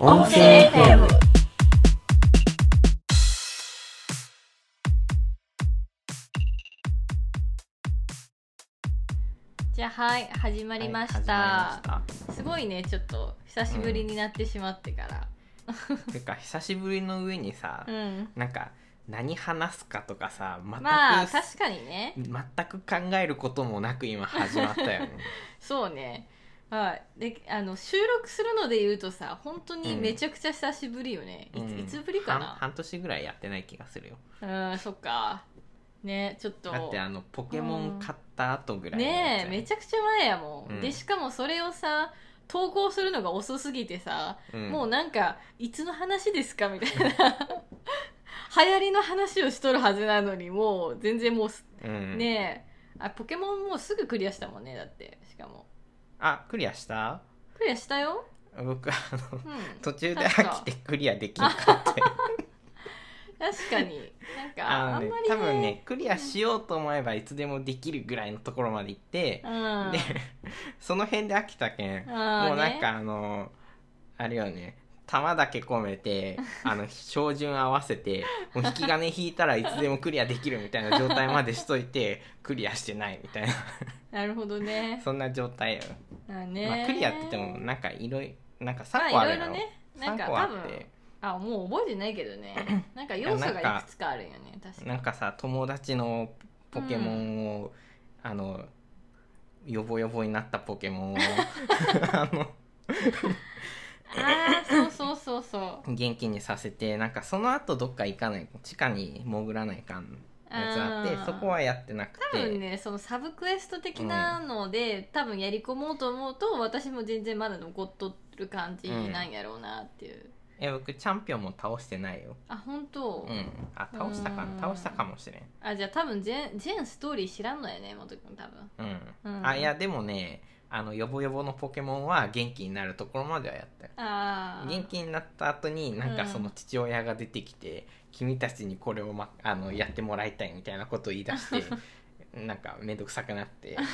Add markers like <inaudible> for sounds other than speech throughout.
音声 FM じゃあはい始まりました,、はい始まりましすごいねちょっと久しぶりになってしまってから。た <laughs> てか久しぶりの上にさ、うん、なんか何話すかとかさ全く、まあ確かにね。全く考えることもなく今始まったよね。<laughs> そうねはい。であの収録するので言うとさ本当にめちゃくちゃ久しぶりよね、いつうん。いつぶりか半な？半年ぐらいやってない気がするよ。うんそっか。ねちょっと。だってあのポケモン買った後ぐらいのやつやね。えめちゃくちゃ前やもん、うん。でしかもそれをさ投稿するのが遅すぎてさ、うん。もうなんかいつの話ですかみたいな。流行りの話をしとるはずなのにもう全然もうねえ。あポケモンもうすぐクリアしたもんねだって。しかもあクリアした？クリアしたよ、僕あのうん、途中で飽きてクリアできなかったよ確かに。なんかあのねあんまり多分ねクリアしようと思えばいつでもできるぐらいのところまで行って、うん。でその辺で飽きたけん。あーもうなんねかあのあれよね玉だけ込めて <laughs> あの照準合わせてもう引き金引いたらいつでもクリアできるみたいな状態までしといてクリアしてないみたいな。なるほどね。<laughs> そんな状態よ、あね、まあ、クリアって言ってもなんかいろいろなんかまあ3個あるやろ、いろいろね。なんか3個あ多分ってあもう覚えてないけどね。<clears throat> なんか要素がいくつかあるんよね。確かなんかさ友達のポケモンを、あのヨボヨボになったポケモンを <laughs> あのああそうそうそうそう。元気にさせてなんかその後どっか行かない地下に潜らないかんやつあってそこはやってなく多分て、ねそのサブクエスト的なので、多分やり込もうと思うと私も全然まだ残っとる感じなんやろうなっていう、え僕チャンピオンも倒してないよ。あ本当、うん。あ倒したかうん。な倒したかもしれん。あじゃあ多分全全ストーリー知らんのやね元君多分。うん、うん。あいやでもねあのヨボヨボのポケモンは元気になるところまではやったよ。元気になった後になんかその父親が出てきて、君たちにこれを、ま、あのやってもらいたいみたいなことを言い出して <laughs> なんか面倒くさくなって。<laughs>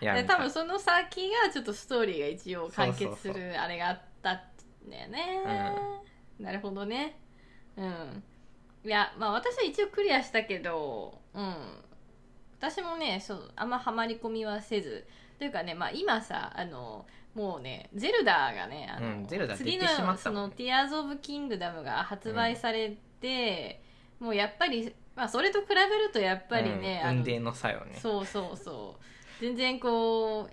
やめたで多分その先がちょっとストーリーが一応完結するあれがあったんだよね、なるほどね。うん。いやまあ私は一応クリアしたけどうん私もねそうあんまハマり込みはせずというかねまあ今さあのもうねゼルダがねあの、うんゼルダ出て次のしまったもんね。その「ティアーズ・オブ・キングダム」が発売されて、もうやっぱりまあそれと比べるとやっぱりね、うん運命の作用ね。そうそうそう。全然こう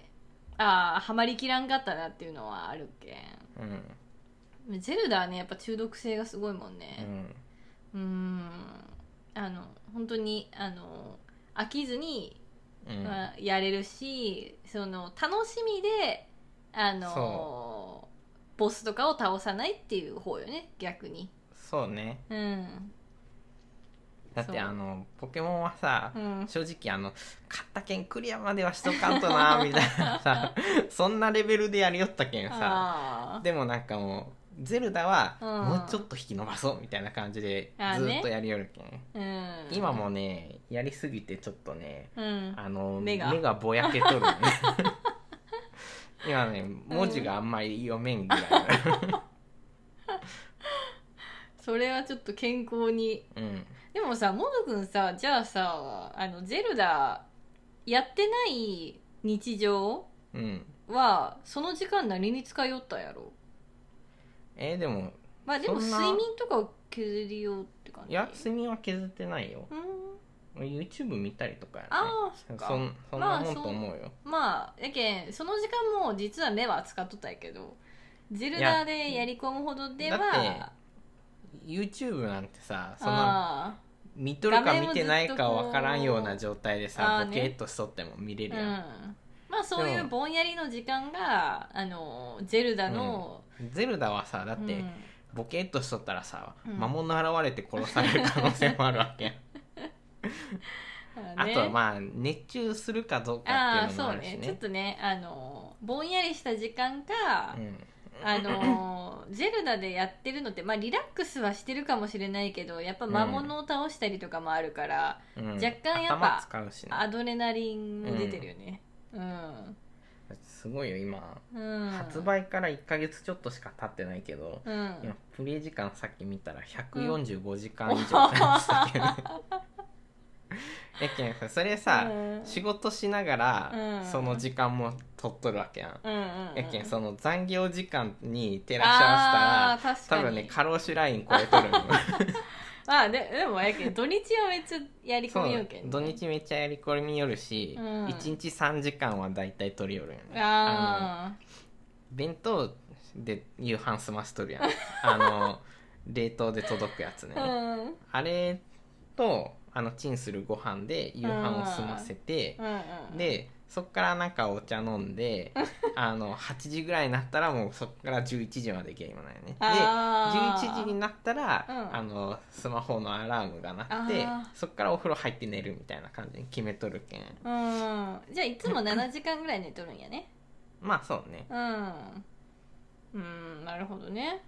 ああハマりきらんかったなっていうのはあるけうん。んゼルダはねやっぱ中毒性がすごいもんうねん。うーん。あの本当にあの飽きずに、うん。まあやれるしその楽しみであのそボスとかを倒さないっていう方よね逆に。そうね。うん。だってあのポケモンはさ、うん。正直あの買ったけんクリアまではしとかんとなみたいなさ <laughs> そんなレベルでやりよったけんさ。でもなんかもうゼルダはうん。もうちょっと引き伸ばそうみたいな感じでずっとやりよるけん、うん。今もねやりすぎてちょっとねうん。あの目が。ぼやけとるね。<laughs> 今ね文字があんまり読めんぐらい、それはちょっと健康に。うん、でもさモノくんさじゃあさあのゼルダやってない日常うん。はその時間何に使いよったんやろ？えーでもまあでもそんな。睡眠とかを削りようって感じ？いや睡眠は削ってないよ。うん。YouTube 見たりとかやね。ああそっか。そんそんなもんと思うよ、まあやけんその時間も実は目は使っとったんやけどゼルダでやり込むほどでは YouTube なんてさそんなあ見とるか見てないかわからんような状態であさボケっとしとっても見れあうん。るやん、まあそういでもうぼんやりの時間があのゼルダの、ゼルダはさだって、うん。ボケっとしとったらさ、うん。魔物現れて殺される可能性もあるわけやん。あとはまあ熱中するかどうかっていうのもそうね。あるしね。ちょっとねあのぼんやりした時間か、うん。あのゼルダでやってるのって、まあ、リラックスはしてるかもしれないけどやっぱ魔物を倒したりとかもあるから、うん。若干やっぱ頭使うしね。アドレナリンも出てるよね。うん、すごいよ今、うん。発売から1ヶ月ちょっとしか経ってないけど、うん。今プレイ時間さっき見たら145時間以上経ってたけど、<laughs> やけんさそれさ、うん。仕事しながら、うん。その時間も取っとるわけやん、うんうんうん。やけんその残業時間に照らし合わせたら多分ね過労死ライン超えとる <laughs> のあででもやけん <laughs> 土日はめっちゃやりそ込みようけん、ね、う土日めっちゃやり込みよるし、うん。1日3時間はだいたい取りよるよね。あ弁当で夕飯済ましとるやん。<laughs> あの冷凍で届くやつね、あうん。あれとあのチンするご飯で夕飯を済ませてう、んうん。でそっからなんかお茶飲んで <laughs> あの8時ぐらいになったらもうそっから11時までゲームなんよね。であー。11時になったら、うん。あのスマホのアラームが鳴ってそっからお風呂入って寝るみたいな感じに決めとるけん。うん。じゃあいつも7時間ぐらい寝とるんやね。<laughs> まあそうね。うん。うんなるほどね。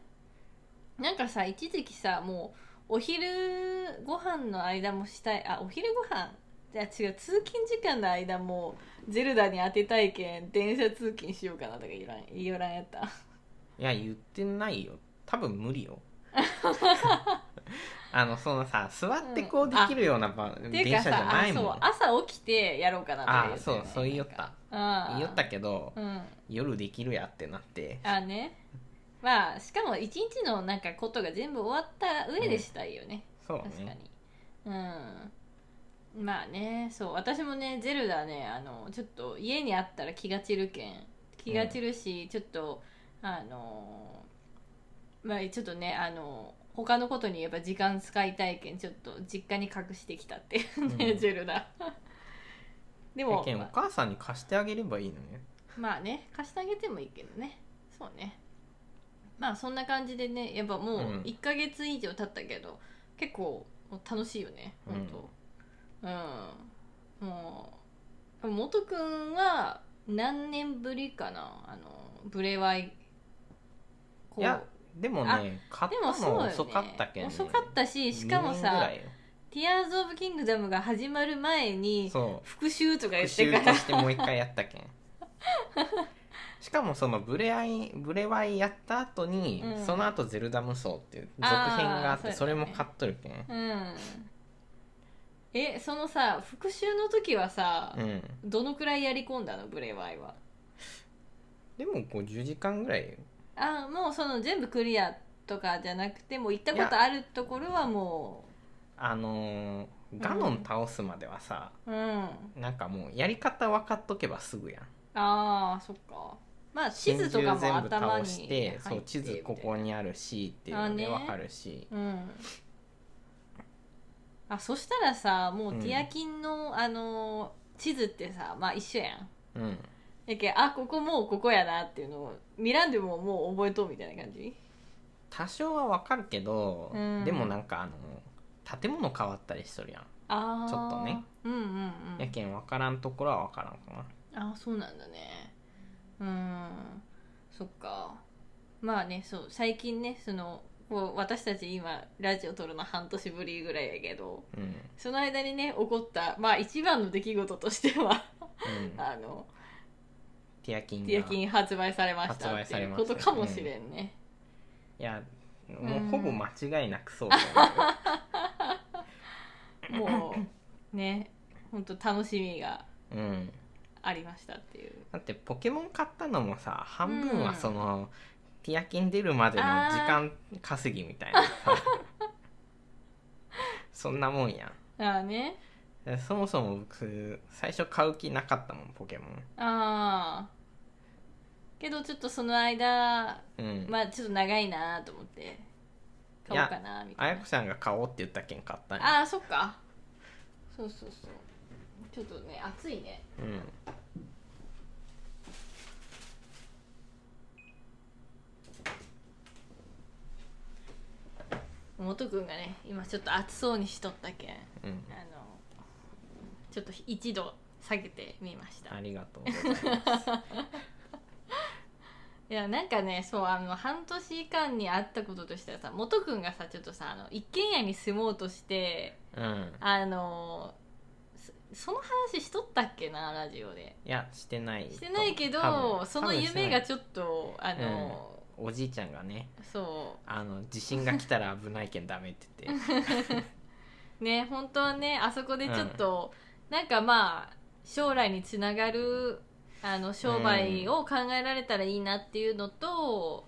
なんかさ一時期さもうお昼ご飯の間もしたいあお昼ご飯じゃあ違う通勤時間の間もゼルダに当てたいけん電車通勤しようかなとか言わん言わらんやった。いや言ってないよ。多分無理よ。<laughs> あのそのさ座ってこうできるような場、う電車じゃないもん。う朝起きてやろうかなとかあ言ってそうそう言いよった。あ言いよったけど、うん。夜できるやってなって。あね。まあしかも一日のなんかことが全部終わった上でしたいよね、そう確かに。ねうんまあねそう私もねゼルダねあのちょっと家にあったら気が散るけん気が散るし、ちょっとあのまあちょっとねあの他のことに言えば時間使いたいけんちょっと実家に隠してきたっていうね、うん。ゼルダ。<laughs> でやもお母さんに貸してあげればいいのね。まあね貸してあげてもいいけどね。そうね。まあそんな感じでねやっぱもううん。1ヶ月以上経ったけど、結構もう楽しいよね本当。うん、もう元くんは何年ぶりかな？あのブレワイ。こいやでもね買っでもたの遅かったけん、ね、遅かったししかもさいよ「ティアーズ・オブ・キングダム」が始まる前に復習とか言っ復てから。習としてもう一回やったけん。<laughs> しかもそのブレアイブレワイやった後に、うん。その後ゼルダ無双っていう続編があってそれも買っとるけん。うんえそのさ復習の時はさ、うん。どのくらいやり込んだの？ブレワイは。でも50時間ぐらい。よあもうその全部クリアとかじゃなくてもう行ったことあるところはもあのーガノン倒すまではさ、ううん。なんかもうやり方分かっとけばすぐやん。あーそっか。まあ地図とかも全部頭に倒してそう地図ここにあるしっていうのであね。分かるし、うんあそしたらさもううんティアキンの、あの地図ってさまあ一緒やん。うん。やけんあここもうここやなっていうのを見らんでももう覚えとうみたいな感じ？多少は分かるけど、うん。でもなんかあの建物変わったりしとるやん、ああちょっとね。うんうんうん。やけん分からんところは分からんかな。あそうなんだね。うん。そっか。まあねそう最近ねそのこう私たち今ラジオ撮るの半年ぶりぐらいやけどうん。その間にね起こったまあ一番の出来事としてはうん。<laughs> あのティアキンが。ティアキン発売されましたっていうことかもしれんね、いやもうん。うほぼ間違いなくそうだよ <laughs> もうね本当楽しみがうん。ありましたっていう。だってポケモン買ったのもさ半分はその、ティアキン出るまでの時間稼ぎみたいな。さ <laughs> そんなもんやん。ああね。でそもそも僕最初買う気なかったもんポケモン。ああけどちょっとその間うん、まあちょっと長いなと思って買おうかなみたいな。あやこさんが買おうって言ったけん買ったんや。ああそっか。そうそうそう。ちょっとね暑いね。うん元くんがね今ちょっと暑そうにしとったけんあうん。のちょっと一度下げてみました。ありがとうございます。<laughs> いやなんかねそうあの半年間にあったこととしてはさ元くんがさちょっとさあの一軒家に住もうとしてうん。あのすその話しとったっけなラジオで。いやしてないしてないけ多ど分その夢がちょっとあの、おじいちゃんがねそあの地震が来たら危ないけんダメって言って。う <laughs> ね本当はねあそこでちょっと、なんかまあ将来につながるあの商売を考えられたらいいなっていうのと、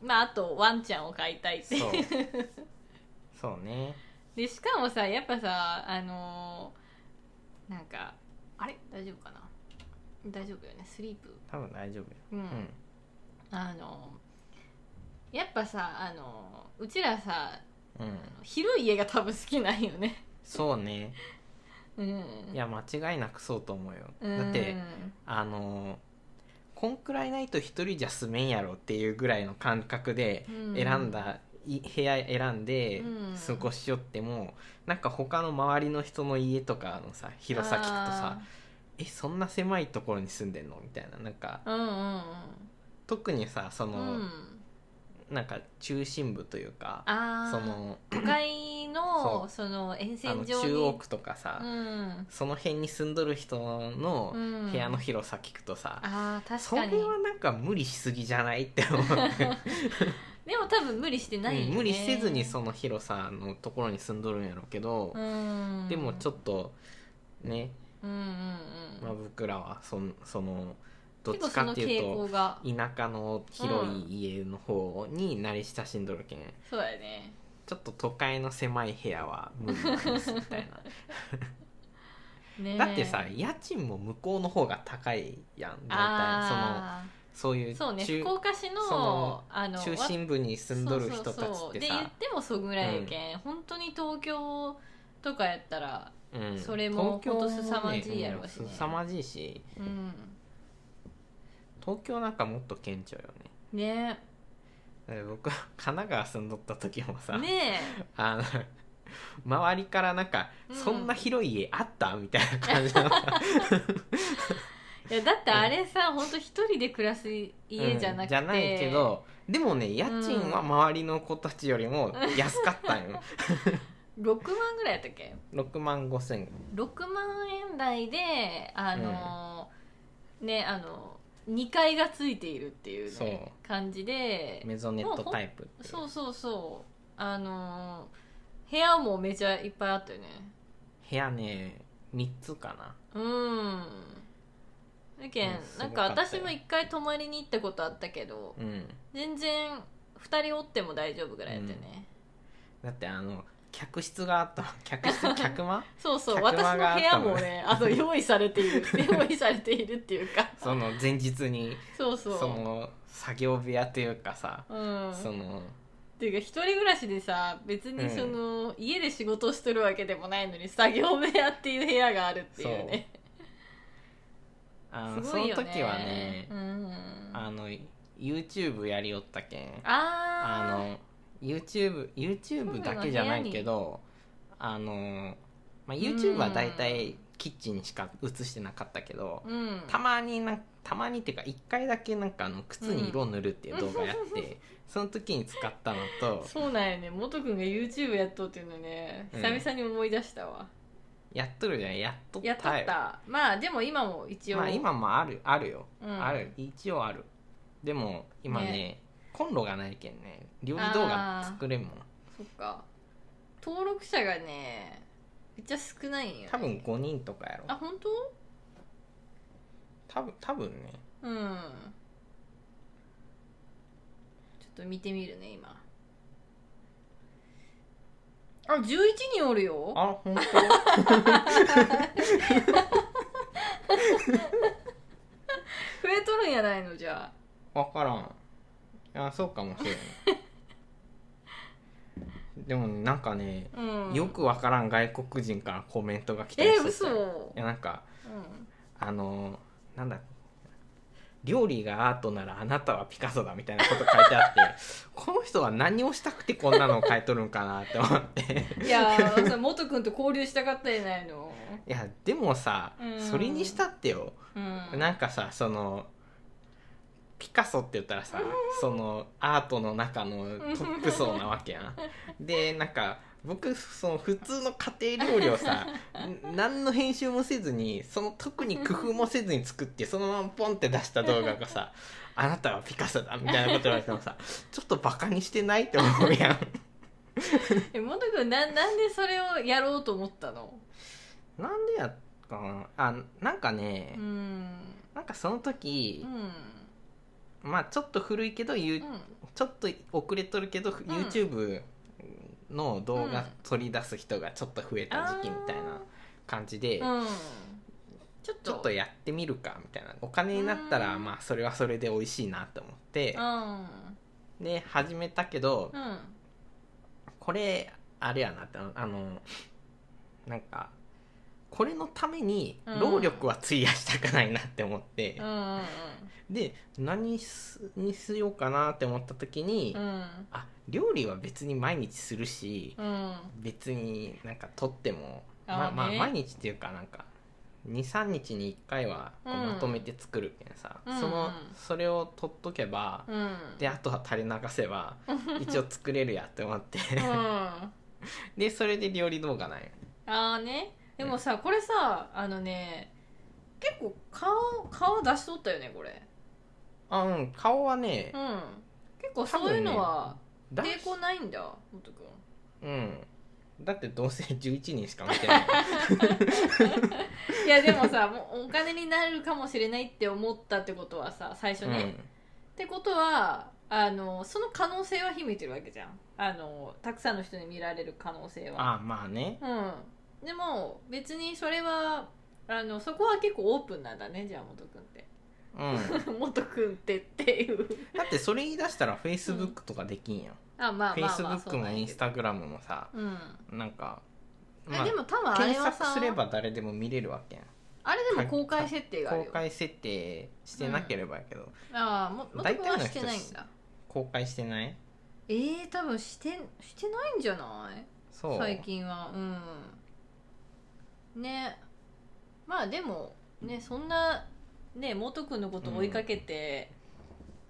まああとワンちゃんを飼いたいってそう。<laughs> そうね。でしかもさやっぱさあのーなんかあれ？大丈夫かな？大丈夫よね？スリープ？多分大丈夫よ。うん、うん。あのやっぱさあのうちらさうん。広い家が多分好きなんよね。そうね。うん。いや間違いなくそうと思うよ。うん。だってあのこんくらいないと一人じゃ住めんやろっていうぐらいの感覚でうん。選んだい部屋選んでうん。過ごしよってもなんか他の周りの人の家とかのさ広さ聞くとさえそんな狭いところに住んでんのみたいななんかあーうんうん。特にさその、うんうんなんか中心部というかその都会のそその沿あ線上に。の中央区とかさ、うん。その辺に住んどる人のうん。部屋の広さ聞くとさ、あー確そかに。れはなんか無理しすぎじゃない？って思って、<laughs> でも多分無理してないよね、うん無理せずにその広さのところに住んどるんやろうけど、うん。でもちょっとね、うんうんうん。まあ、僕らはそんそのどっちかっていうとが田舎の広い家の方に慣れ親しんどるけんそうだよね。ちょっと都会の狭い部屋は無理なんですみたいな。<laughs> ねだってさ家賃も向こうの方が高いやん大体。そのあそういうーそうね中福岡市のあの中心部に住んどる人たちってさ。で言ってもそんぐらいやけん、本当に東京とかやったらうん。それも東京ほんと凄まじいやろうしね。うん凄まじいし。うん東京なんかもっと顕著よね。ね。僕は <laughs> 神奈川住んどった時もさ、ねあの周りからなんか、うん。そんな広い家あったみたいな感じの。え <laughs> いやだってあれさ、本当一人で暮らす家じゃなくて、うんじゃないけどでもね家賃は周りの子たちよりも安かったんよ、<laughs> 6万ぐらいやったっけ？6万5千。6万円台であのーねあの2階がついているっていうね感じでメゾネットタイプそうそうそう。あのー部屋もめちゃいっぱいあったよね。部屋ね3つかな。うん。だけん、うんすなんごか私も一回泊まりに行ったことあったけどうん。全然2人おっても大丈夫ぐらいやったよね、だってあの客室があった。<laughs> 客室客間？そうそう。私の部屋もねあの用意されている <laughs> 用意されているっていうか。その前日にそうそう。その作業部屋というかさ、うん。そのっていうか一人暮らしでさ別にその、家で仕事をしてるわけでもないのに作業部屋っていう部屋があるっていうね。あのすごいよね。その時はねうん、あの YouTube やりよったけん。ああの YouTube, YouTube だけじゃないけどあの、まあ、YouTube はだいたいキッチンしか映してなかったけど、うん。たまになたまにっていうか1回だけなんかあの靴に色塗るっていう動画やって、<laughs> その時に使ったのとそうなんやね。元くんが YouTube やっとっていうのねうん。久々に思い出したわ、やっとるじゃんやっとったやっとった。まあでも今も一応、まあ今もあるあるよ、うん。ある。一応ある。でも今ねねコンロがないけんね。料理動画作れんもん。そっか。登録者がねめっちゃ少ないんよ、ね、多分5人とかやろ。あ本当？多分多分ね。うん。ちょっと見てみるね今。あ11人おるよ。あ本 <laughs> 増えとるんやないのじゃあ。当分からんあそうかもしれん。でもなんかね、うん。よくわからん外国人からコメントが来たえりしてて嘘。いやなんかうん。あのなんだ料理がアートならあなたはピカソだみたいなこと書いてあって <laughs> この人は何をしたくてこんなのを書いとるんかなって思って。いやーさ元君と交流したかったやないの。いやでもさ、うん。それにしたってよ。うん。なんかさそのピカソって言ったらさそのアートの中のトップ層なわけやん。でなんか僕その普通の家庭料理をさん <laughs> 何の編集もせずにその特に工夫もせずに作ってそのままポンって出した動画がさ「あなたはピカソだ」みたいなこと言われてもさちょっとバカにしてないって思うやん。え元君ななんでそれをやろうと思ったの？なんでやったかな？あなんかね、うん。なんかその時う、んまあちょっと古いけど、ゆうん。ちょっと遅れとるけど、YouTube の動画うん。取り出す人がちょっと増えた時期みたいな感じで、うんちょっと。ちょっとやってみるかみたいな。お金になったらうん。まあそれはそれで美味しいなと思ってうん。で始めたけどうん。これあれやなってあのなんかこれのために労力は費やしたくないなって思って。うんうんで何すにしようかなって思った時にうん。あ料理は別に毎日するしうん。別になんか撮ってもまあまあね。毎日っていうかなんか23日に1回はこううんまとめて作るけんさ、うん。そのそれを取っとけば、うん。であとは垂れ流せば <laughs> 一応作れるやって思って。でそれで料理動画なんよ。あねでもさこれさあのね結構顔顔出しとったよねこれ。あうん顔はねうん。結構そういうのはだ抵抗ないんだ元くんうん。だってどうせ11人しか見てない。<laughs> いやでもさもうお金になるかもしれないって思ったってことはさ最初ね、ってことはあのその可能性は秘めてるわけじゃん。あのたくさんの人に見られる可能性うん、は。あまあね。うんでも別にそれはあのそこは結構オープンなんだねじゃあ元くんって。うん。<laughs> 元くんってっていう。だってそれ言い出したら Facebook とかできんやん、あまあまあまあ Facebook も Instagram もさうん。なんか、えでも多分あれ検はさ索すれば誰でも見れるわけやん。あれでも公開設定があるよ。公開設定してなければやけど、ああも元大くんはしてないんだ。公開してない？えー、多分してしてないんじゃない？そう。最近は。うんね。まあでもねそんなね元君のことを追いかけて、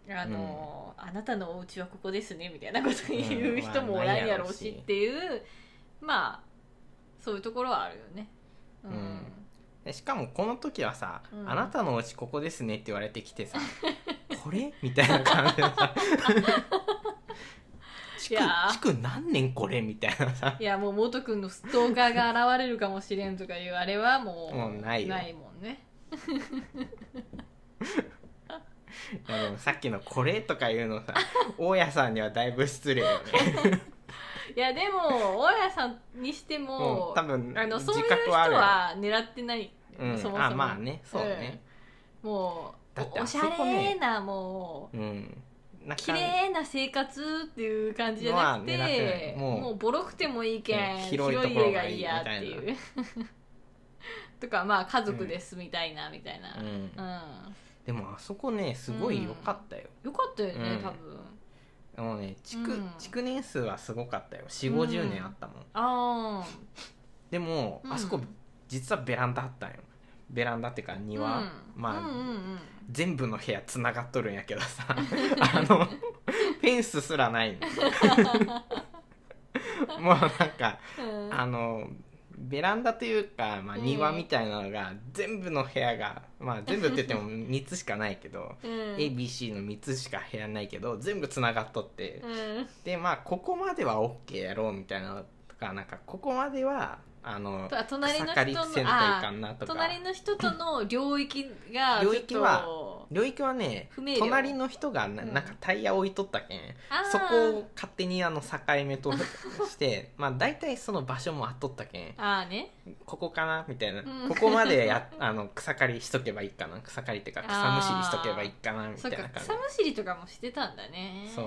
あの、あなたのお家はここですねみたいなこと言う人もおらんやろうしっていう、まあそういうところはあるよね。うん、しかもこの時はさ、うん。あなたのお家ここですね」って言われてきてさ「これ?」みたいな感じでさ <laughs> い築やー。築何年これ？みたいなさ。いやもう元君のストーカーが現れるかもしれんとかいうあれはもうもうないよ。もんね。<laughs> いやでもさっきの「これ?」とか言うのさ <laughs> 大家さんにはだいぶ失礼よね。<laughs> いやでも大家さんにしてももう多分あのそういう人自覚はあは狙ってない、うん。そもそも。あまあね。そうね、うん。もうだっておしあそこね。ゃれなもううんな綺麗な生活っていう感じじゃなくてもうもうボロくてもいいけん、うん広い広いところがいい家がいいやっていう。<laughs> とかまあ家族で住みたいなみたいな、うん。うん。でもあそこねすごい良かったよ、よかったよね、うん。多分。もうね築、うん。築年数はすごかったよ。4 5 0年あったもん、あでも、うん。あそこ実はベランダあったんよベランダっていうかあ庭、まあ、うんうんうん。全部の部屋つながっとるんやけどさあのフェンスすらないの。<laughs> もうなんかうん。あのベランダというか、まあ、うん。庭みたいなのが全部の部屋が、まあ、全部って言っても <laughs> 3つしかないけど、うん。ABC の3つしか部屋ないけど全部つながっとって、うん。でまあここまでは OK やろうみたいなのとかなんかここまではあのと隣の人と隣の人との領域が <laughs> 領域は領域はね隣の人がなうん。なんかタイヤ置いとったけん、あー。そこを勝手にあの境目として <laughs> まあ大体その場所もあっとったけん。ああね。ここかなみたいな、うん。ここまでや <laughs> あの草刈りしとけばいいかな。草刈りっていうか草むしりしとけばいいかなみたいな感草むしりとかもしてたんだね。そ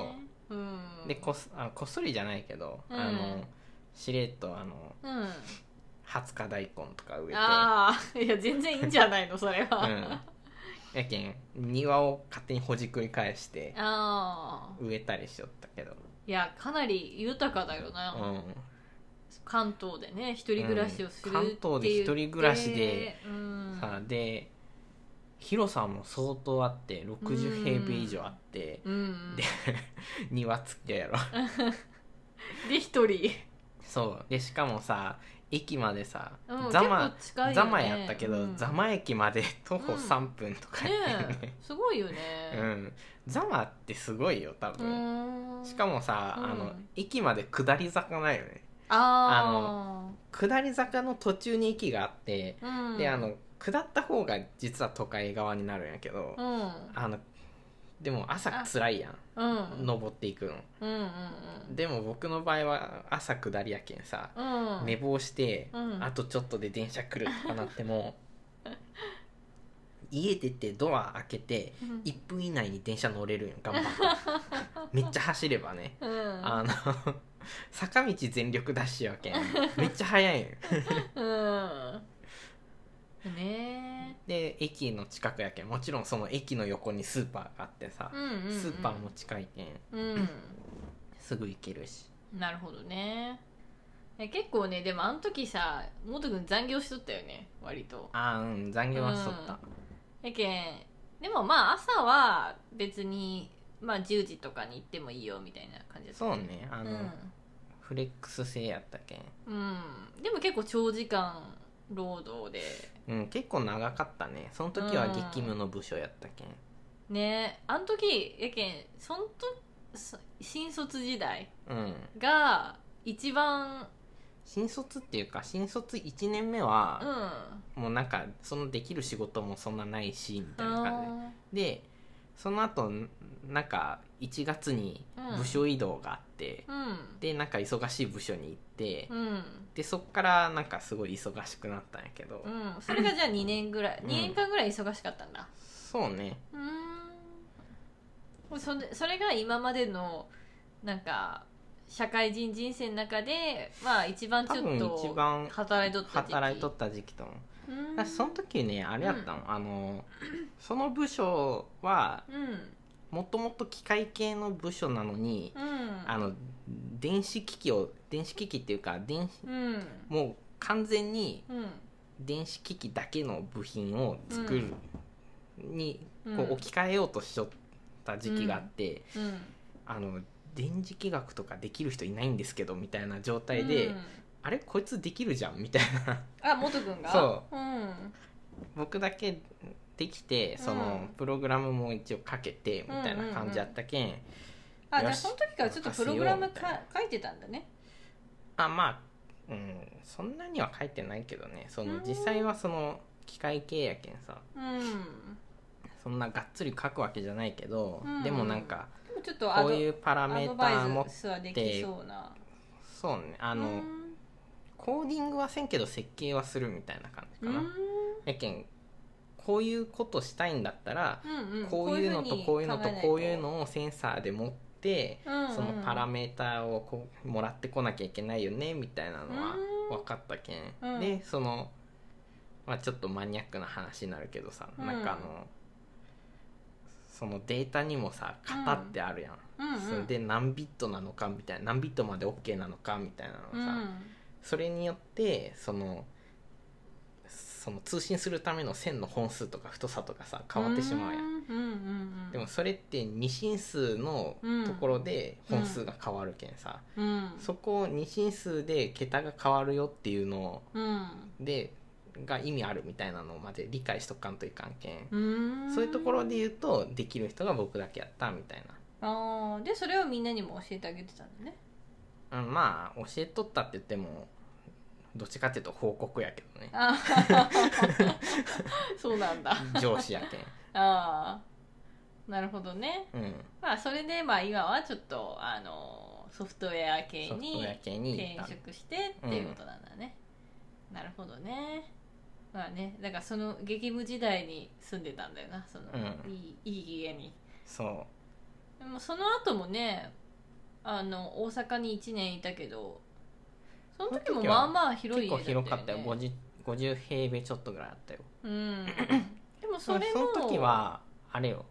う。うん。じでこっあこっそりじゃないけど、うん。あのしれっとあのうん20日大根とか植えて。ああいや全然いいんじゃないのそれは、うん。やけん庭を勝手にほじくり返してああ植えたりしよったけど、いやかなり豊かだよな、うん、関東でね一人暮らしをするうん。関東で一人暮らしで、うん、さあで広さも相当あって60平米以上あって、うん、で <laughs> 庭付きやろ。<laughs> で一人そう。でしかもさ駅までさ、うんザマ結構近いよね。ザマやったけど、うん。ザマ駅まで <laughs> 徒歩うん。3分とかねやったよね。えすごいよね。うん、ザマってすごいよ多う分、ーん。しかもさ、うん。あの駅まで下り坂ないよね。あ下り坂の途中に駅があって、あうん。であの下った方が実は都会側になるんやけど、うん。あのでも朝辛いやん。うん。登っていくの。うんうんうん。でも僕の場合は朝下りやけんさ、うん。寝坊して、うん。あとちょっとで電車来るとかなっても <laughs> 家出てドア開けてうん。1分以内に電車乗れるんよ頑張って。<laughs> めっちゃ走ればね。うん。あの <laughs> 坂道全力ダッシュやけん。めっちゃ速いんよ。うん。ねで駅の近くやけん。もちろんその駅の横にスーパーがあってさえ、うんうんうん。スーパーも近いけん。うん。すぐ行けるし。なるほどね。え結構ねでもあの時さもとくん残業しとったよね割と。ああうん。残業はしとった、やけんでもまあ朝は別にまあ10時とかに行ってもいいよみたいな感じだった。そうねあの、うん。フレックス制やったけん。うん、でも結構長時間労働で。うん結構長かったね。その時は激務の部署やったけん。ねあの時やけんそんとそ新卒時代うん。が一番新卒っていうか新卒1年目はうん、もうなんかそのできる仕事もそんなないしみたいな感あじでその後なんか1月に部署移動があって、ーうん。でなんか忙しい部署に行って、うん。でそっからなんかすごい忙しくなったんやけど、うん。それがじゃあ2年ぐらい、うん。2年間ぐらい忙しかったんだ。そうね。うーん。それそれが今までのなんか社会人人生の中でまあ一番ちょっと一番働いとった時期。働いとった時期と思う。その時ねあれやったの、あのその部署はうんもともと機械系の部署なのに、うん。あの電子機器を電子機器っていうか電子うん。もう完全にうん。電子機器だけの部品を作る、にうん。こう置き換えようとしとった時期があって、うん。あの電磁気学とかできる人いないんですけどみたいな状態で、うん。あれ？こいつできるじゃん？みたいな。あ元くんが、そうん、僕だけできてその、うんプログラムも一応かけてみたいな感じやったけん,、あじゃあその時からちょっとプログラムか書いてたんだね。あまあうん。そんなには書いてないけどね。そのうん。実際はその機械系やけんさ。うん。そんながっつり書くわけじゃないけど、うん。でもなんかちょっとこういうパラメーターもイスはできそうねあの、うん。コーディングはせんけど設計はするみたいな感じかな、うん。やけんこういうことしたいんだったら、うんうん。こういうのとこういうのとこういうを、のをセンサーで持って、うん。うんそのパラメーターをこうもらってこなきゃいけないよねみたいなのはうん。分かったけん、うん。でその、まあ、ちょっとマニアックな話になるけどさ、うん。なんかあのそのデータにもさ型ってあるやん、うん。うんそれで何ビットなのかみたいな何ビットまで OK なのかみたいなのさ、それによってそのその通信するための線の本数とか太さとかさ変わってしまうやん、んうんうんうん。でもそれって二進数のところで本数が変わるけんさ、うん。そこを二進数で桁が変わるよっていうのうん。でが意味あるみたいなのまで理解しとかんといかんけん、うん。そういうところで言うとできる人が僕だけやったみたいあー。でそれをみんなにも教えてあげてたんだね。な、うん、まあ教えとったって言ってもどっちかっていうと報告やけどね。<laughs> そうなんだ。上司やけん。ああ。なるほどね。うん。まあそれでまあ今はちょっとあのソフトウェア系に転職してっていうことなんだね、なるほどね。まあねだからその激務時代に住んでたんだよな。その、うん。いいいい家に。そでもその後もねあの大阪に1年いたけどその時もまあまあう広い結構家だったよ、ね、広かったよ。50, 50平米ちょっとぐらいあったよ。うん。でもそそれも。その時はあれよ。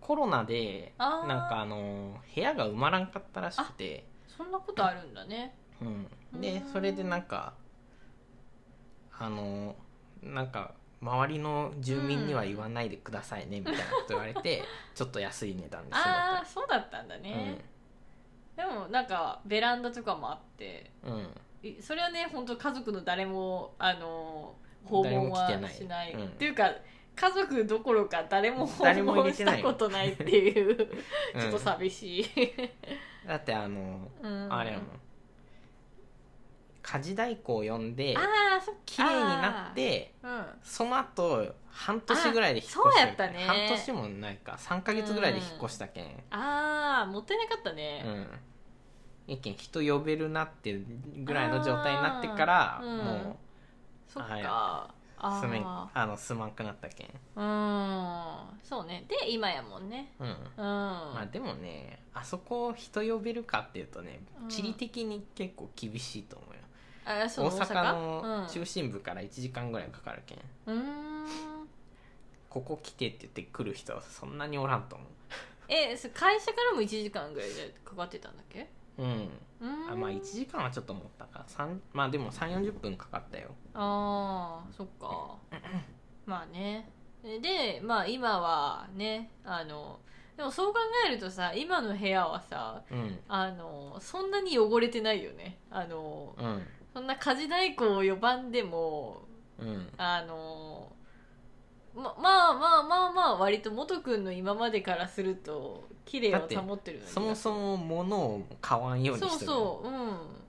コロナでなんかあの部屋が埋まらんかったらしくて、そんなことあるんだね。うん、うん。でそれでなんかあのなんか周りの住民には言わないでくださいねみたいなこと言われて <laughs> ちょっと安い値段で済んああだそうだったんだね、でもなんかベランダとかもあって。うん、それはね本当家族の誰もあの訪問はしない。うんっていうか家族どころか誰も訪問したことないっていうちうん。ょっと寂しい、だってあの、うん。あれやもん。家事代行を呼んで綺麗になってうん。その後半年ぐらいで引っ越あそうしたやったね。半年もないか。3か月ぐらいで引っ越したけん。ああもったいなかったうね、ん一見人呼べるなってぐらいの状態になってからあーうん。もそっか。あうすああのすまんくなったけん。うん。そうね。で今やもんね。うん。うん、まあでもねあそこを人呼べるかっていうとねうん。地理的に結構厳しいと思うよ。あそう大阪？のうん。中心部から1時間ぐらいかかるけん。うーん。ここ来てって言って来る人はそんなにおらんと思えそ会社からも1時間ぐらいでかかってたんだっけ？ううん。あまあ1時間はちょっと思ったか。三まあでも3 4 0分かかったよ。あーそっか。まあね。でまあ今はねあのでもそう考えるとさ今の部屋はさうん。あのそんなに汚れてないよね。あのうん。そんな家事代行を呼ばんでもうん。あのままあまあまあまあ割と元くんの今までからすると綺麗を保ってるのにそもそも物を買わんようにそうしてる。そううん。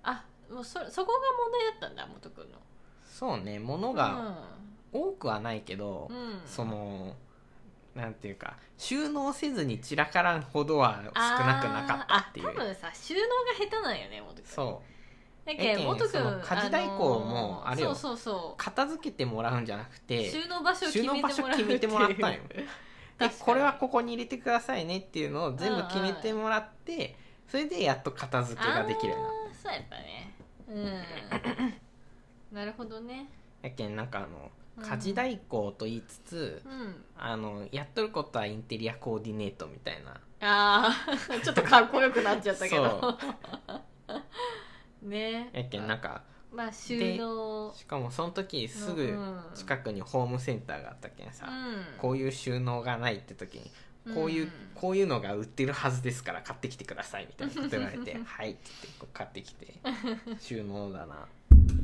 あもうそそこが問題だったんだ元くんの。そうね物が多くはないけど、うん、うん、そのなんていうか収納せずに散らからんほどは少なくなかったっていう。多分さ収納が下手なんよね元くん。そうだえけんけ元くんその家事代行もあれよ。そうそうそ片付けてもらうんじゃなくうて収納場所を決めてもらう所決めてもらったんよ。<laughs> でこれはここに入れてくださいねっていうのを全部決めてもらってそれでやっと片付けができるようになっあーそうやったね。うん。<laughs> なるほどね。たやけんなんかあのうん。家事代行と言いつつ、うん。あのやっとることはインテリアコーディネートみたいな。ああ <laughs> ちょっとかっこよくなっちゃったけどね。やけんなんかまあ収納。しかもその時すぐ近くにホームセンターがあったけんさ、うん。こういう収納がないって時にこういう、うんこういうのが売ってるはずですから買ってきてくださいみたいなこと言われて「<laughs> はい」って言ってこう買ってきて収納棚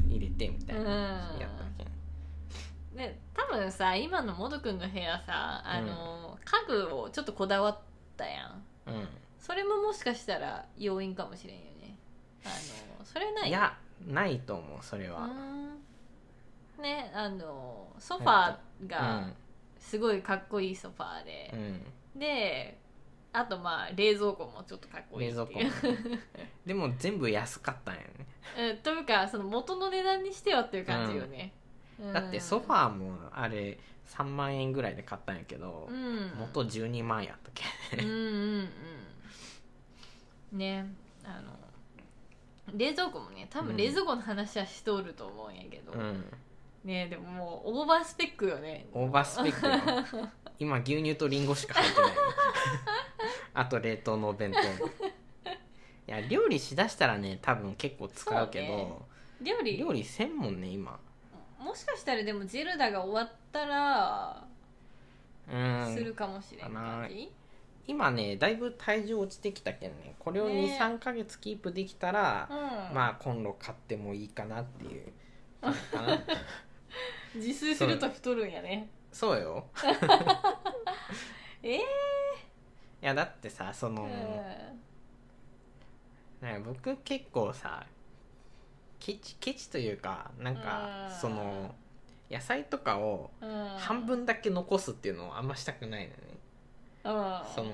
入れてみたいなやったけん。で多分さ今のモドくんの部屋さあの、家具をちょっとこだわったやん。うそれももしかしたら要因かもしれんよねあのそれない。んいやないと思うそれは、うん。ねあのソファーうがんすごいかっこいいソファーうで、ん、であとまあ冷蔵庫もちょっとかっこいい冷蔵庫も。<laughs> でも全部安かったんやね。うん、というかその元の値段にしてはっていう感じよね、うん。だってソファーもあれ3万円ぐらいで買ったんやけど、うん。元12万やったっけ。うんうんうん。ねあの冷蔵庫もね多分冷蔵庫の話はしとると思うんやけど、うん。ねでももうオーバースペックよね。オーバースペックよ。<laughs> 今牛乳とリンゴしか入ってない。<laughs> あと冷凍のお弁当。いや料理しだしたらね多分結構使うけそうね。ど料理。料理せんもんね今。もしかしたらでもジェルダが終わったらうん。するかもしれん感じ、今ねだいぶ体重落ちてきたけんね。これをね。23ヶ月キープできたら、うん。まあ今度買ってもいいかなっていう。<laughs> 自炊すると太るんやね。そう。よ。<laughs> ええいやだってさその、うん。ね、僕結構さケチケチというかなんかうん。その野菜とかをうん。半分だけ残すっていうのをあんましたくないのね、うんその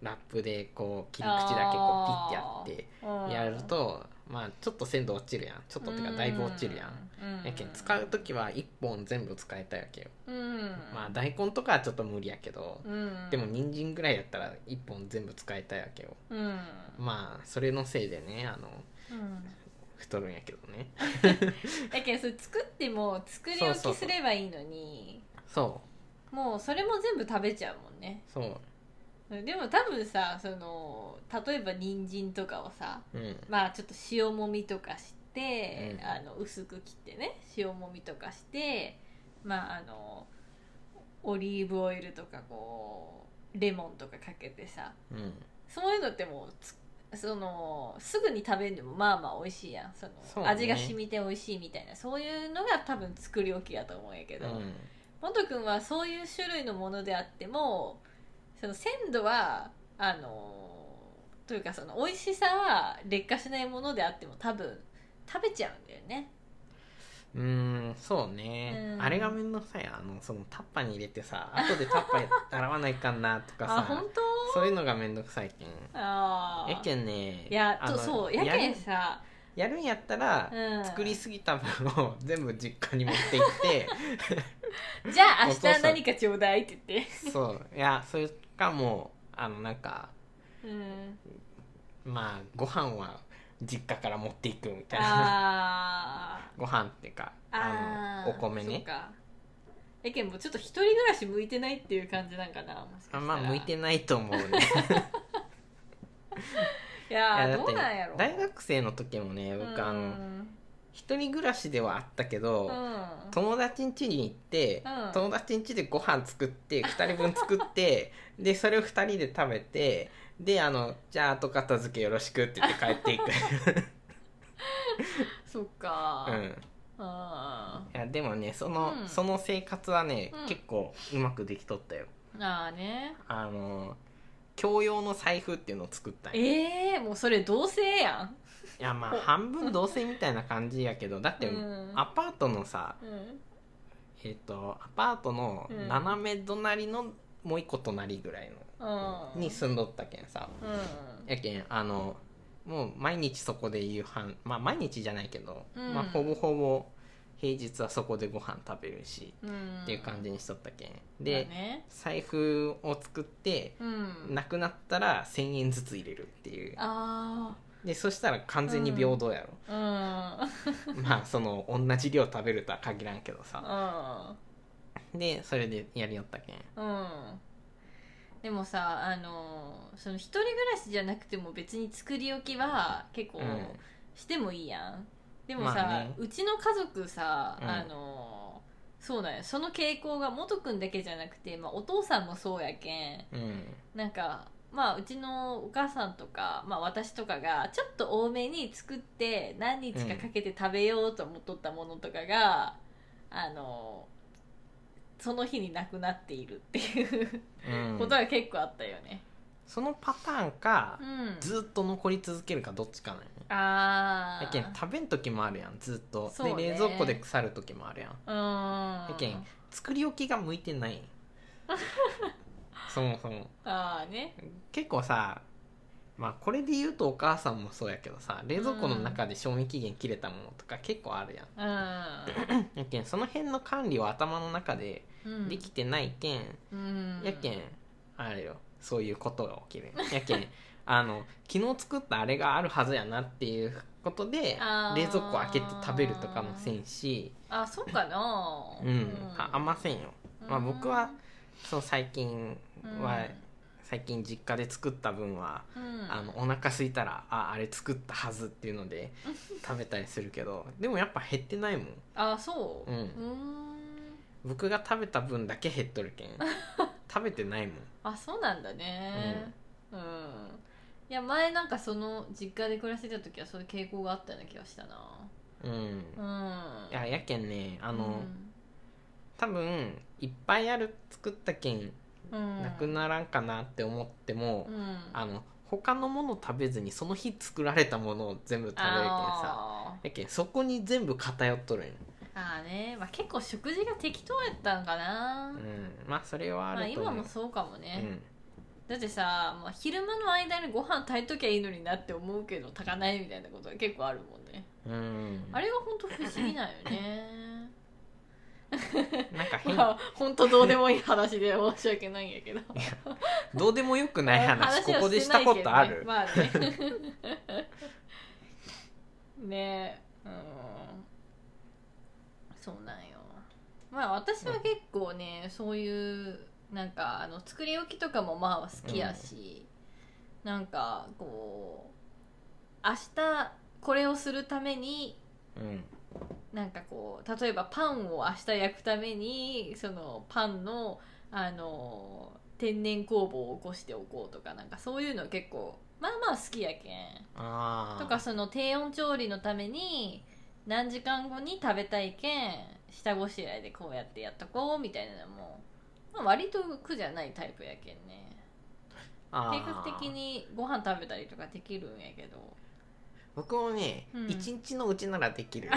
ラップでこう切り口だけこうピッてやってやるとまあちょっと鮮度落ちるやん。ちょっとっていうかだいぶ落ちるやん、ん。やけん使う時は1本全部使いたいわけよ、うん。まあ大根とかはちょっと無理やけど、うん。でも人参ぐらいやったら1本全部使いたいわけよ。うん。まあそれのせいでねあのうん。太るんやけどね。<laughs> だけどそれ作っても作り置きすればいいのに。そもうそれも全部食べちゃうもんね。うそう。でも多分さその例えば人参とかをさうん。まあちょっと塩もみとかして、うん。あの薄く切ってね塩もみとかしてまああのオリーブオイルとかこうレモンとかかけてさうん。そういうのってもうつそのすぐに食べるのもまあまあ美味しいやん。そのね。味が染みて美味しいみたいなそういうのが多分作り置きやと思うんやけど、うんもとくんはそういう種類のものであってもその鮮度はあのというかその美味しさは劣化しないものであっても多分食べちゃうんだよね。うーんそうね、うん。あれがめんどくさい。あのそのタッパーに入れてさ後でタッパー <laughs> 洗わないかんなとかあ本さ当？そういうのがめんどくさいけん。あー。やけんねいやそうやけんさやるんやったら、うん。作りすぎた分を全部実家に持って行って <laughs> <laughs> じゃあ明日何かちょうだいって言って。そう。いやそれかもうあのなんかうん。まあご飯は実家から持っていくみたいな。あ <laughs> ご飯っていうかーあのお米ね。そっか。やけんもうちょっと一人暮らし向いてないっていう感じなんかなもしかまあ向いてないと思うね。<laughs> いやどうなんやろ。大学生の時もね僕あのうん一人暮らしではあったけど、うん。友達ん家に行って、うん。友達ん家でご飯作って2人分作って <laughs> でそれを2人で食べてであのじゃあ後片付けよろしくって言って帰っていく。<laughs> そっか。うん。あいやでもねその,、うん。その生活はね、うん。結構うまくできとったよ。ーあーね。あの共用の財布っていうのを作ったんよ。ええもうそれ同性やんいやまあ半分同棲みたいな感じやけどだって、うん。アパートのさうん。えっ、とアパートのうん。斜め隣のもう一個隣ぐらいの、うん。に住んどったけんさ。うん。やけんあのもう毎日そこで夕飯まあ毎日じゃないけど、うん。まあほぼほぼ平日はそこでご飯食べるし、うん。っていう感じにしとったけん。だで、ね。財布を作ってうん。なくなったら1000円ずつ入れるっていう。あでそしたら完全に平等やろ、あうん。まあその同じ量食べるとは限らんけどさ。うん。でそれでやりよったけん。うん。でもさあのその一人暮らしじゃなくても別に作り置きは結構うん。してもいいやん。でもさ、まあね。うちの家族さ、うん。あのそうだよその傾向が元くんだけじゃなくて、まあ、お父さんもそうやけん。うん。なんかまあうちのお母さんとか、まあ、私とかがちょっと多めに作って何日かかけて食べようと思っとったものとかが、あのその日になくなっているっていううん。ことが結構あったよね。そのパターンかうん、ずっと残り続けるかどっちかなんああやけん食べん時もあるやん。ずっと、ね。で冷蔵庫で腐る時もあるやん。うん。やけん作り置きが向いてない <laughs> そもそも。ああね。結構さまあこれで言うとお母さんもそうやけどさ冷蔵庫の中で賞味期限切れたものとか結構あるやん。<clears throat> やけんその辺の管理を頭の中でうん。できてないけん、うん。やけんあれよそういうことが起きるや <laughs> けんあの昨日作ったあれがあるはずやなっていうことで冷蔵庫開けて食べるとかもせんし。あそうかな。うん、ああんませんよ、まあ、僕はそう最近は、うん。最近実家で作った分は、うん。あのお腹空いたらああれ作ったはずっていうので <laughs> 食べたりするけどでもやっぱ減ってないもん。あそう。うん。僕が食べた分だけ減っとるけん <laughs> 食べてないもん。あそうなんだね。うん、いや前なんかその実家で暮らしてた時はそういう傾向があったような気がしたな。うん。うん。いややけんねあの、うん多分いっぱいある作ったけんうん。なくならんかなって思っても、うん。あの他のもの食べずにその日作られたものを全部食べるけんさ。やけんそこに全部偏っとるんよ。あーね、まあ、結構食事が適当やったんかな、うん。まあそれはあまあ、ると思う、今もそうかもね、うん。だってさ、まあ、昼間の間にご飯炊いときゃいいのになって思うけど炊かないみたいなことが結構あるもんね。うん。あれが本当不思議なんよね <laughs> なんか変。まあ本当どうでもいい話で申し訳ないんやけど。どうでもよくない話こはこでしたことある、ね。まあね。<laughs> ねえうん。そうなんよ。まあ私は結構ね、そういうなんかあの作り置きとかもまあ好きやし、なんかこう明日これをするためにうんなんかこう例えばパンを明日焼くためにそのパンのあの天然酵母を起こしておこうとかなんかそういうの結構まあまあ好きやけん。とかその低温調理のために何時間後に食べたいけん下ごしらえでこうやってやっとこうみたいなのも、まあ、割と苦じゃないタイプやけんね。計画的にご飯食べたりとかできるんやけど僕もねうん。一、日のうちならできる。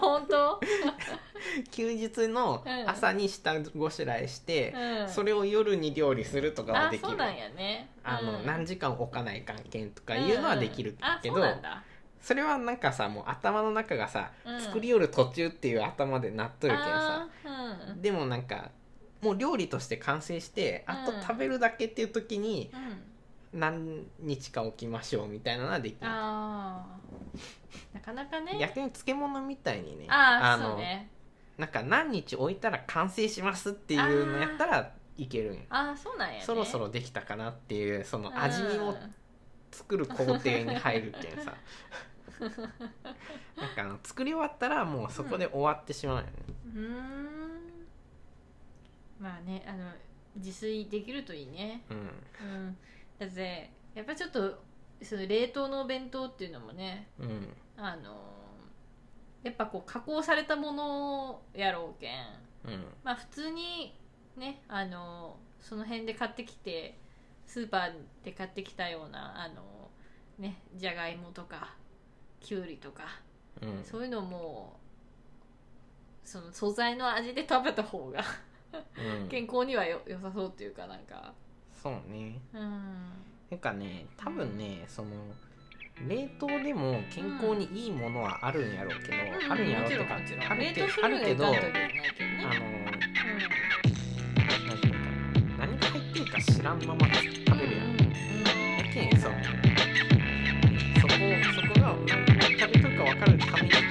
本当？<laughs> 休日の朝に下ごしらえして、うん。それを夜に料理するとかはあできる。そうなんやね。あの、うん。何時間置かない関係とかいうのはできるけど、うん。うんあそうなんだ。それはなんかさもう頭の中がさ、うん。作りよる途中っていう頭でなっとるけんさ。あーうん。でもなんかもう料理として完成してあとうん。食べるだけっていう時にうん何日か置きましょうみたいなのはできるあー。なかなかね。逆に漬物みたいにね。ああのそうね。なんか何日置いたら完成しますっていうのやったらいけるんよ。ああそうなんやね。そろそろできたかなっていうそのうん。味見も作る工程に入るけんさ。<laughs> なんかあの作り終わったらもうそこで終わってしまうよね、うーん。まあねあの自炊できるといいね。うん。うんだってやっぱちょっとその冷凍のお弁当っていうのもねうん。あのやっぱこう加工されたものやろうけん。うん。まあ普通にねあのその辺で買ってきてスーパーで買ってきたようなあのねじゃがいもとかきゅうりとかうん。そういうのもその素材の味で食べた方がうん。<laughs> 健康にはよ良さそうっていうかなんかそうね。うん。なんかね多分ねその冷凍でも健康にいいものはあるんやろうけど、うん、あるんやろうけど、うん、ああるけど、ね、あの、うん、何か何が入ってるか知らんまま食べるやん、うん、だけそそこそこが何食べとるか分かるために